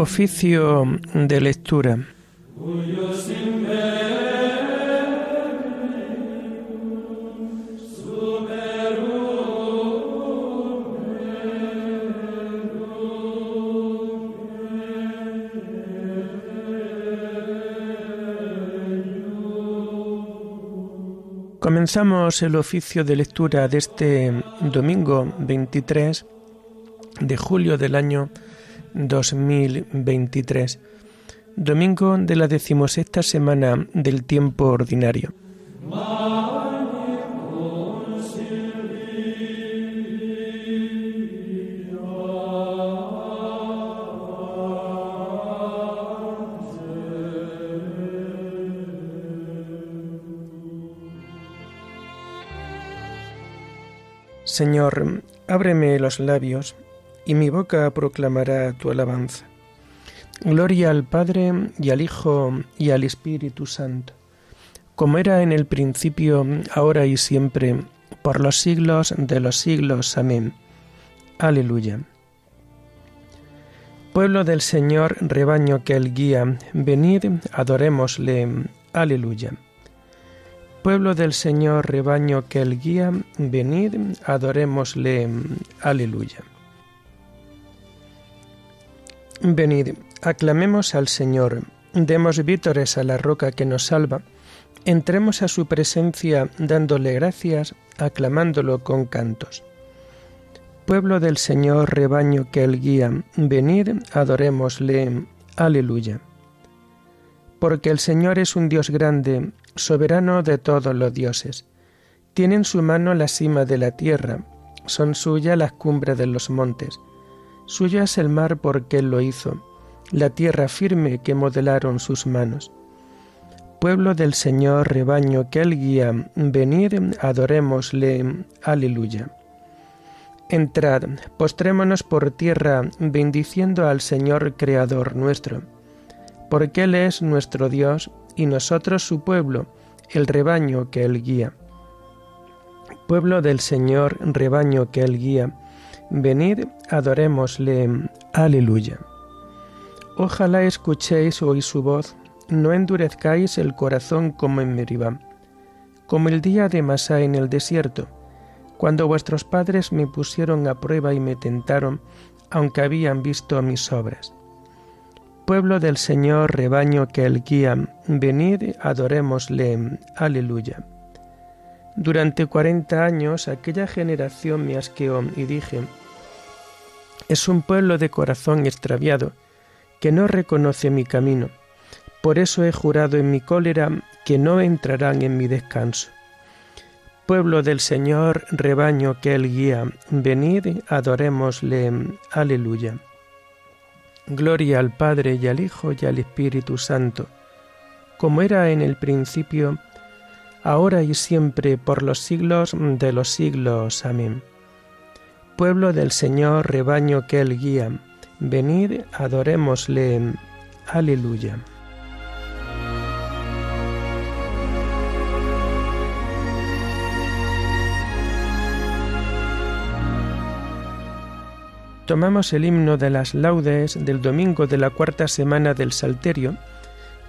Oficio de lectura. Comenzamos el oficio de lectura de este domingo 23 de julio del año 2023, domingo de la decimosexta semana del tiempo ordinario. Señor, ábreme los labios y mi boca proclamará tu alabanza. Gloria al Padre y al Hijo y al Espíritu Santo, como era en el principio, ahora y siempre, por los siglos de los siglos. Amén. Aleluya. Pueblo del Señor, rebaño que Él guía, venid, adorémosle. Aleluya. Pueblo del Señor, rebaño que Él guía, venid, adorémosle. Aleluya. Venid, aclamemos al Señor, demos vítores a la roca que nos salva, entremos a su presencia dándole gracias, aclamándolo con cantos. Pueblo del Señor, rebaño que él guía, venid, adorémosle. Aleluya. Porque el Señor es un Dios grande, soberano de todos los dioses. Tiene en su mano la cima de la tierra, son suyas las cumbres de los montes Suya es el mar porque Él lo hizo, la tierra firme que modelaron sus manos. Pueblo del Señor, rebaño que Él guía, venid, adorémosle. Aleluya. Entrad, postrémonos por tierra, bendiciendo al Señor Creador nuestro, porque Él es nuestro Dios y nosotros su pueblo, el rebaño que Él guía. Pueblo del Señor, rebaño que Él guía, Venid, adorémosle. Aleluya. Ojalá escuchéis hoy su voz, no endurezcáis el corazón como en Meribá, como el día de Masá en el desierto, cuando vuestros padres me pusieron a prueba y me tentaron, aunque habían visto mis obras. Pueblo del Señor, rebaño que él guía, venid, adorémosle. Aleluya. Durante cuarenta años aquella generación me asqueó y dije, es un pueblo de corazón extraviado, que no reconoce mi camino. Por eso he jurado en mi cólera que no entrarán en mi descanso. Pueblo del Señor, rebaño que Él guía, venid, adorémosle. Aleluya. Gloria al Padre y al Hijo y al Espíritu Santo, como era en el principio, ahora y siempre, por los siglos de los siglos. Amén pueblo del Señor, rebaño que Él guía. Venid, adorémosle. Aleluya. Tomamos el himno de las laudes del domingo de la cuarta semana del Salterio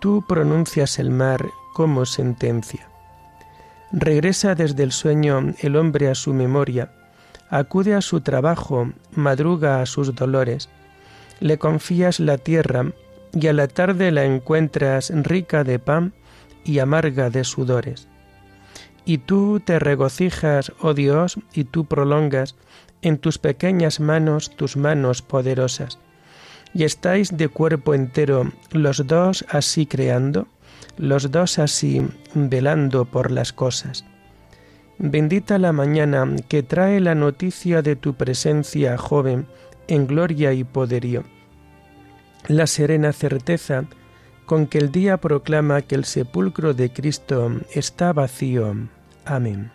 tú pronuncias el mar como sentencia. Regresa desde el sueño el hombre a su memoria, acude a su trabajo, madruga a sus dolores. Le confías la tierra y a la tarde la encuentras rica de pan y amarga de sudores. Y tú te regocijas, oh Dios, y tú prolongas en tus pequeñas manos tus manos poderosas. Y estáis de cuerpo entero los dos así creando los dos así velando por las cosas. Bendita la mañana que trae la noticia de tu presencia, joven, en gloria y poderío. la serena certeza con que el día proclama que el sepulcro de Cristo está vacío. Amén.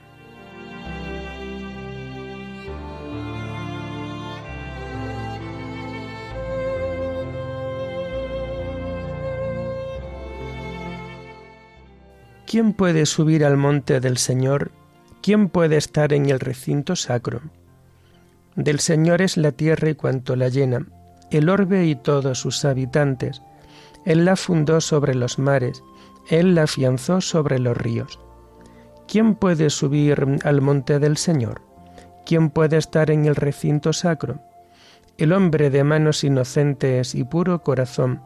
¿Quién puede subir al monte del Señor? ¿Quién puede estar en el recinto sacro? Del Señor es la tierra y cuanto la llena, el orbe y todos sus habitantes. Él la fundó sobre los mares, Él la afianzó sobre los ríos. ¿Quién puede subir al monte del Señor? ¿Quién puede estar en el recinto sacro? El hombre de manos inocentes y puro corazón,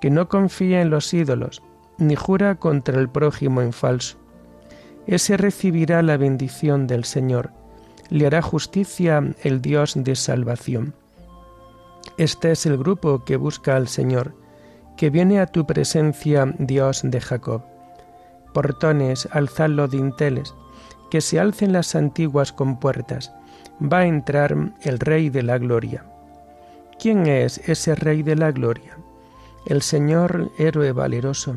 que no confía en los ídolos, ni jura contra el prójimo en falso. Ese recibirá la bendición del Señor, le hará justicia el Dios de salvación. Este es el grupo que busca al Señor, que viene a tu presencia, Dios de Jacob. Portones, alzad los dinteles, que se alcen las antiguas compuertas, va a entrar el Rey de la Gloria. ¿Quién es ese Rey de la Gloria? El Señor héroe valeroso,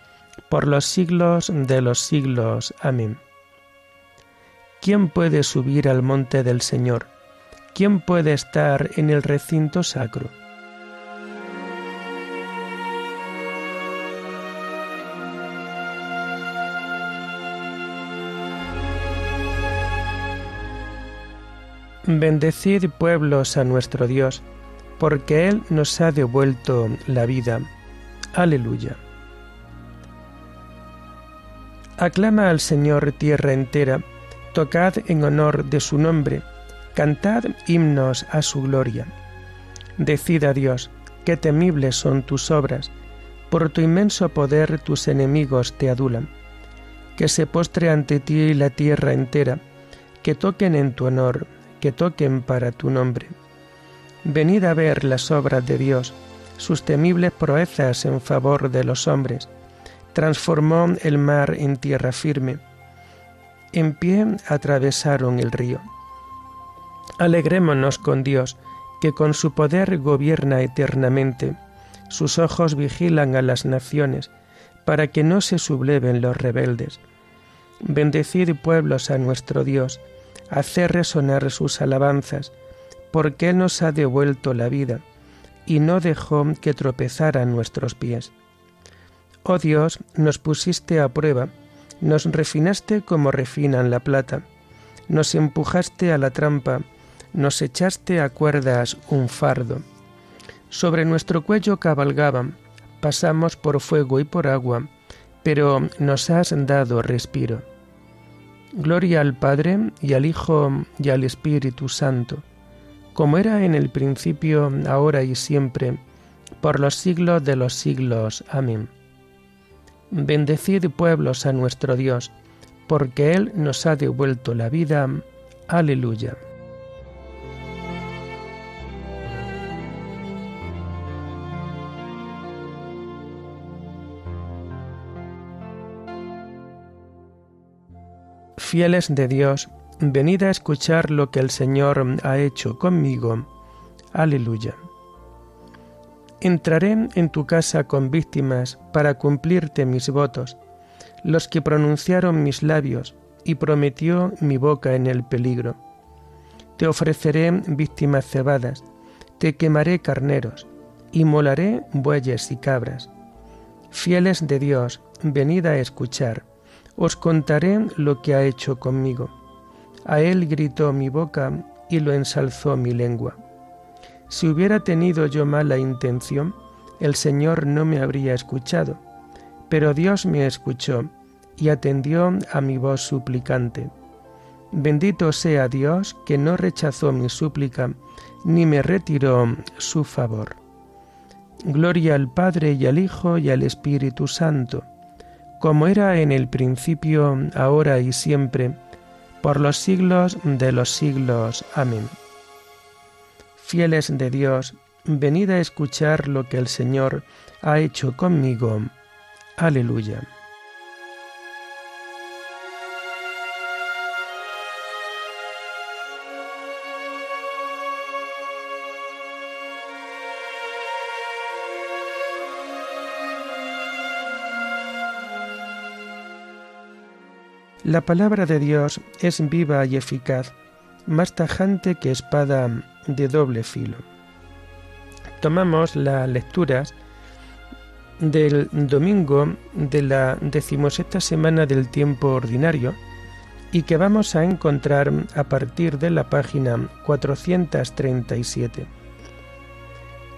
por los siglos de los siglos. Amén. ¿Quién puede subir al monte del Señor? ¿Quién puede estar en el recinto sacro? Bendecid pueblos a nuestro Dios, porque Él nos ha devuelto la vida. Aleluya. Aclama al Señor tierra entera, tocad en honor de su nombre, cantad himnos a su gloria. Decid a Dios, qué temibles son tus obras, por tu inmenso poder tus enemigos te adulan. Que se postre ante ti la tierra entera, que toquen en tu honor, que toquen para tu nombre. Venid a ver las obras de Dios, sus temibles proezas en favor de los hombres transformó el mar en tierra firme. En pie atravesaron el río. Alegrémonos con Dios, que con su poder gobierna eternamente. Sus ojos vigilan a las naciones, para que no se subleven los rebeldes. Bendecid pueblos a nuestro Dios, hacer resonar sus alabanzas, porque Él nos ha devuelto la vida, y no dejó que tropezaran nuestros pies. Oh Dios, nos pusiste a prueba, nos refinaste como refinan la plata, nos empujaste a la trampa, nos echaste a cuerdas un fardo. Sobre nuestro cuello cabalgaban, pasamos por fuego y por agua, pero nos has dado respiro. Gloria al Padre y al Hijo y al Espíritu Santo, como era en el principio, ahora y siempre, por los siglos de los siglos. Amén. Bendecid pueblos a nuestro Dios, porque Él nos ha devuelto la vida. Aleluya. Fieles de Dios, venid a escuchar lo que el Señor ha hecho conmigo. Aleluya. Entraré en tu casa con víctimas para cumplirte mis votos, los que pronunciaron mis labios y prometió mi boca en el peligro. Te ofreceré víctimas cebadas, te quemaré carneros, y molaré bueyes y cabras. Fieles de Dios, venid a escuchar, os contaré lo que ha hecho conmigo. A él gritó mi boca y lo ensalzó mi lengua. Si hubiera tenido yo mala intención, el Señor no me habría escuchado, pero Dios me escuchó y atendió a mi voz suplicante. Bendito sea Dios que no rechazó mi súplica, ni me retiró su favor. Gloria al Padre y al Hijo y al Espíritu Santo, como era en el principio, ahora y siempre, por los siglos de los siglos. Amén. Fieles de Dios, venid a escuchar lo que el Señor ha hecho conmigo. Aleluya. La palabra de Dios es viva y eficaz, más tajante que espada de doble filo. Tomamos las lecturas del domingo de la decimosexta semana del tiempo ordinario y que vamos a encontrar a partir de la página 437.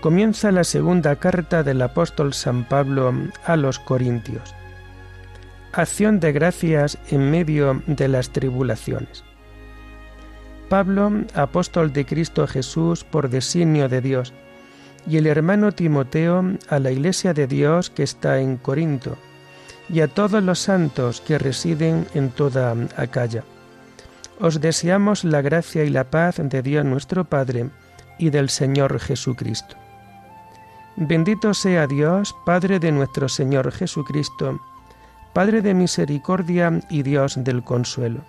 Comienza la segunda carta del apóstol San Pablo a los Corintios acción de gracias en medio de las tribulaciones. Pablo, apóstol de Cristo Jesús por designio de Dios, y el hermano Timoteo a la iglesia de Dios que está en Corinto, y a todos los santos que residen en toda Acaya. Os deseamos la gracia y la paz de Dios nuestro Padre y del Señor Jesucristo. Bendito sea Dios, Padre de nuestro Señor Jesucristo, Padre de misericordia y Dios del consuelo.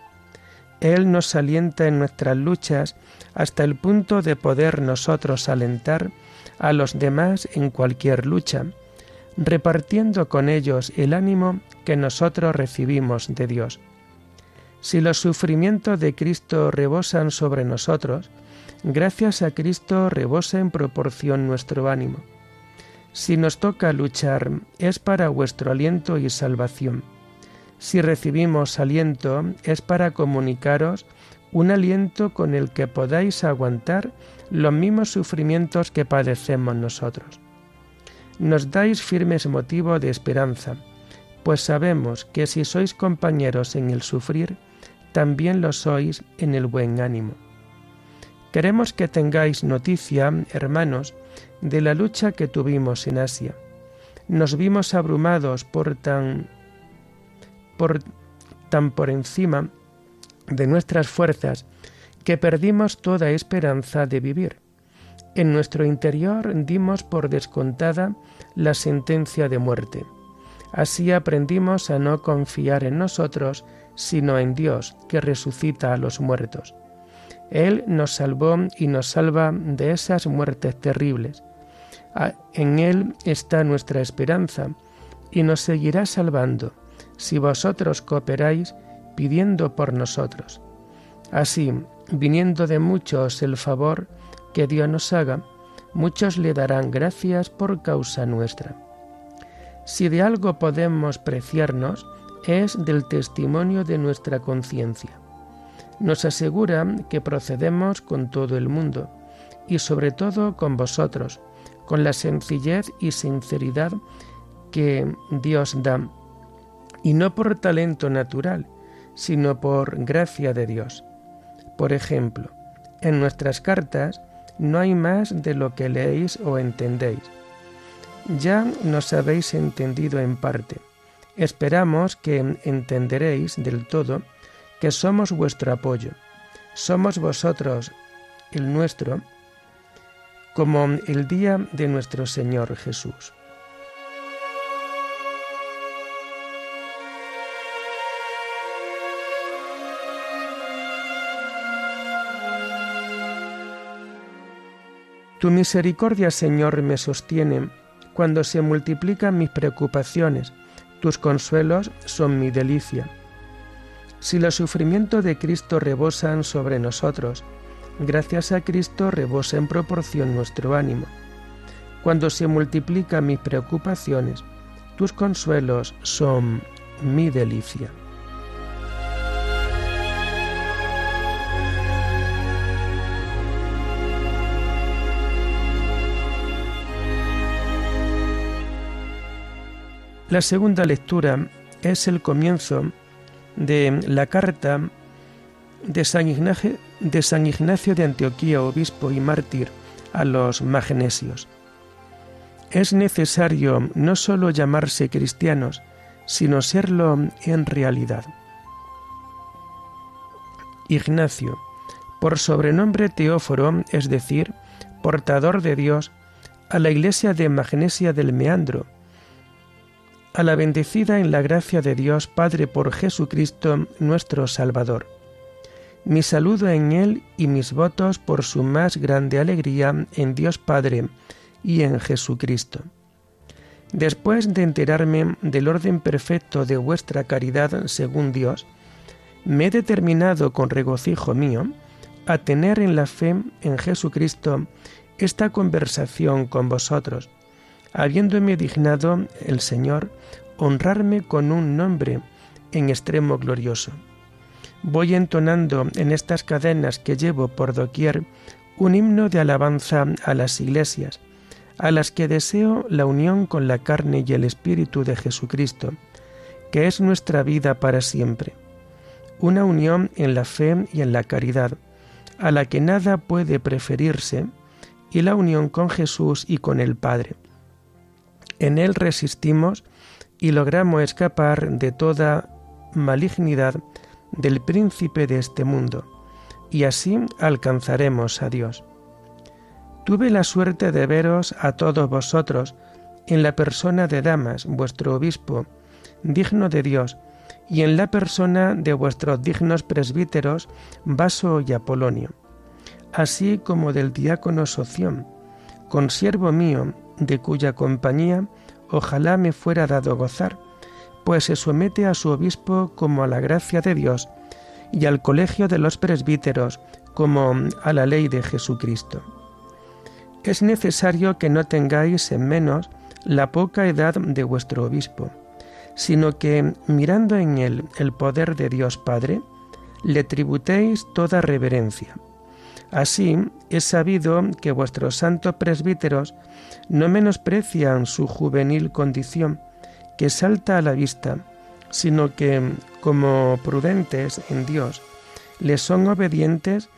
Él nos alienta en nuestras luchas hasta el punto de poder nosotros alentar a los demás en cualquier lucha, repartiendo con ellos el ánimo que nosotros recibimos de Dios. Si los sufrimientos de Cristo rebosan sobre nosotros, gracias a Cristo rebosa en proporción nuestro ánimo si nos toca luchar, es para vuestro aliento y salvación. Si recibimos aliento, es para comunicaros un aliento con el que podáis aguantar los mismos sufrimientos que padecemos nosotros. Nos dais firmes motivo de esperanza, pues sabemos que si sois compañeros en el sufrir, también lo sois en el buen ánimo. Queremos que tengáis noticia, hermanos, de la lucha que tuvimos en Asia. Nos vimos abrumados por tan tan por encima de nuestras fuerzas que perdimos toda esperanza de vivir. En nuestro interior dimos por descontada la sentencia de muerte. Así aprendimos a no confiar en nosotros, sino en Dios, que resucita a los muertos. Él nos salvó y nos salva de esas muertes terribles. En Él está nuestra esperanza y nos seguirá salvando si vosotros cooperáis pidiendo por nosotros. Así, viniendo de muchos el favor que Dios nos haga, muchos le darán gracias por causa nuestra. Si de algo podemos preciarnos, es del testimonio de nuestra conciencia. Nos asegura que procedemos con todo el mundo, y sobre todo con vosotros, con la sencillez y sinceridad que Dios da, y no por talento natural, sino por gracia de Dios. Por ejemplo, en nuestras cartas no hay más de lo que leéis o entendéis. Ya nos habéis entendido en parte. Esperamos que entenderéis del todo que somos vuestro apoyo. Somos vosotros el nuestro como el día de nuestro Señor Jesús. Tu misericordia, Señor, me sostiene cuando se multiplican mis preocupaciones. Tus consuelos son mi delicia. Si los sufrimientos de Cristo rebosan sobre nosotros, gracias a Cristo rebosa en proporción nuestro ánimo. Cuando se multiplican mis preocupaciones, tus consuelos son mi delicia. La segunda lectura es el comienzo de la carta de San, Ignacio, de Antioquía, obispo y mártir, a los magnesios. es necesario no sólo llamarse cristianos, sino serlo en realidad. Ignacio, por sobrenombre Teóforo, es decir, portador de Dios, a la iglesia de Magnesia del Meandro, a la bendecida en la gracia de Dios Padre por Jesucristo nuestro Salvador. Mi saludo en Él y mis votos por su más grande alegría en Dios Padre y en Jesucristo. Después de enterarme del orden perfecto de vuestra caridad según Dios, me he determinado con regocijo mío a tener en la fe en Jesucristo esta conversación con vosotros, habiéndome dignado el Señor honrarme con un nombre en extremo glorioso. Voy entonando en estas cadenas que llevo por doquier un himno de alabanza a las iglesias, a las que deseo la unión con la carne y el Espíritu de Jesucristo, que es nuestra vida para siempre una unión en la fe y en la caridad, a la que nada puede preferirse, y la unión con Jesús y con el Padre. En Él resistimos y logramos escapar de toda malignidad del príncipe de este mundo, y así alcanzaremos a Dios. Tuve la suerte de veros a todos vosotros en la persona de Damas, vuestro obispo, digno de Dios, y en la persona de vuestros dignos presbíteros Vaso y Apolonio, así como del diácono Soción, consiervo mío, de cuya compañía ojalá me fuera dado gozar, pues se somete a su obispo como a la gracia de Dios, y al colegio de los presbíteros como a la ley de Jesucristo. Es necesario que no tengáis en menos la poca edad de vuestro obispo sino que, mirando en él el poder de Dios Padre, le tributéis toda reverencia. Así es sabido que vuestros santos presbíteros no menosprecian su juvenil condición, que salta a la vista, sino que, como prudentes en Dios, le son obedientes,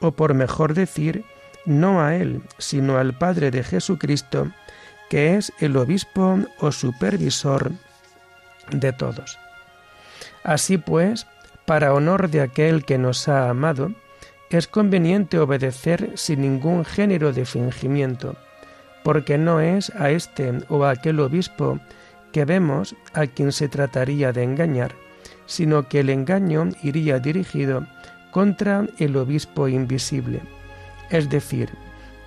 o por mejor decir, no a Él, sino al Padre de Jesucristo, que es el obispo o supervisor de todos. Así pues, para honor de aquel que nos ha amado, es conveniente obedecer sin ningún género de fingimiento, porque no es a este o a aquel obispo que vemos a quien se trataría de engañar, sino que el engaño iría dirigido contra el obispo invisible. Es decir,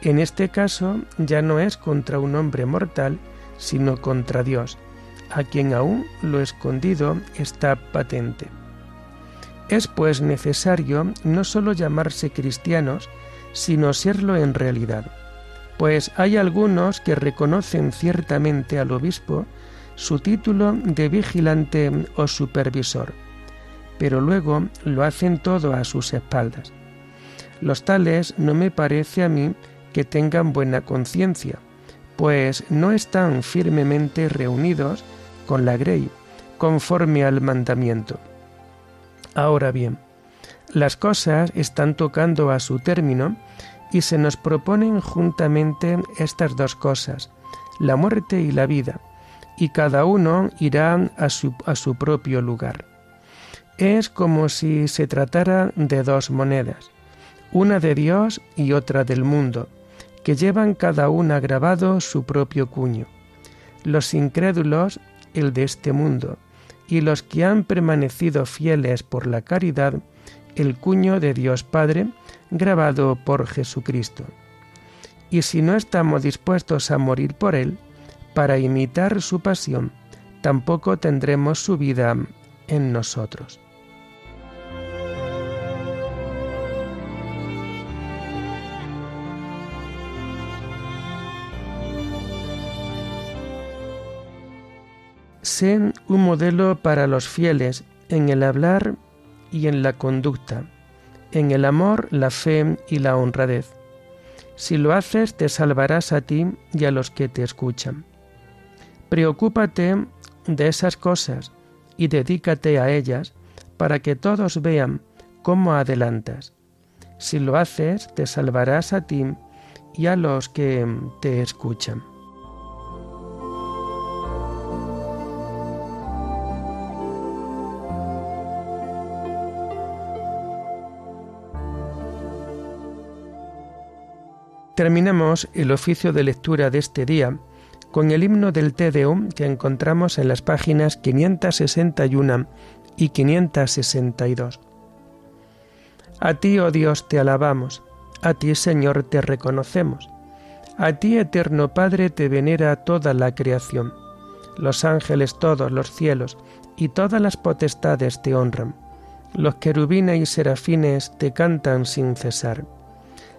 en este caso ya no es contra un hombre mortal, sino contra Dios, a quien aún lo escondido está patente. Es pues necesario no sólo llamarse cristianos, sino serlo en realidad, pues hay algunos que reconocen ciertamente al obispo su título de vigilante o supervisor, pero luego lo hacen todo a sus espaldas. Los tales no me parece a mí que tengan buena conciencia, pues no están firmemente reunidos con la grey, conforme al mandamiento. Ahora bien, las cosas están tocando a su término y se nos proponen juntamente estas dos cosas, la muerte y la vida, y cada uno irá a su, a su propio lugar. Es como si se tratara de dos monedas, una de Dios y otra del mundo, que llevan cada una grabado su propio cuño. Los incrédulos el de este mundo, y los que han permanecido fieles por la caridad, el cuño de Dios Padre, grabado por Jesucristo. Y si no estamos dispuestos a morir por Él, para imitar su pasión, tampoco tendremos su vida en nosotros. Sé un modelo para los fieles en el hablar y en la conducta, en el amor, la fe y la honradez. Si lo haces, te salvarás a ti y a los que te escuchan. Preocúpate de esas cosas y dedícate a ellas para que todos vean cómo adelantas. Si lo haces, te salvarás a ti y a los que te escuchan. Terminamos el oficio de lectura de este día con el himno del Te Deum que encontramos en las páginas 561 y 562. A ti, oh Dios, te alabamos, a ti, Señor, te reconocemos, a ti, eterno Padre, te venera toda la creación, los ángeles todos, los cielos y todas las potestades te honran, los querubines y serafines te cantan sin cesar.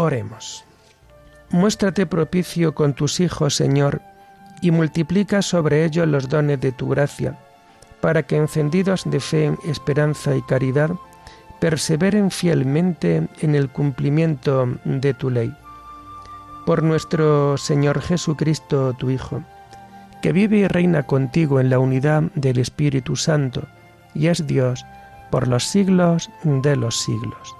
Oremos. Muéstrate propicio con tus hijos, Señor, y multiplica sobre ellos los dones de tu gracia para que encendidos de fe, esperanza y caridad, perseveren fielmente en el cumplimiento de tu ley. Por nuestro Señor Jesucristo, tu Hijo, que vive y reina contigo en la unidad del Espíritu Santo, y es Dios por los siglos de los siglos.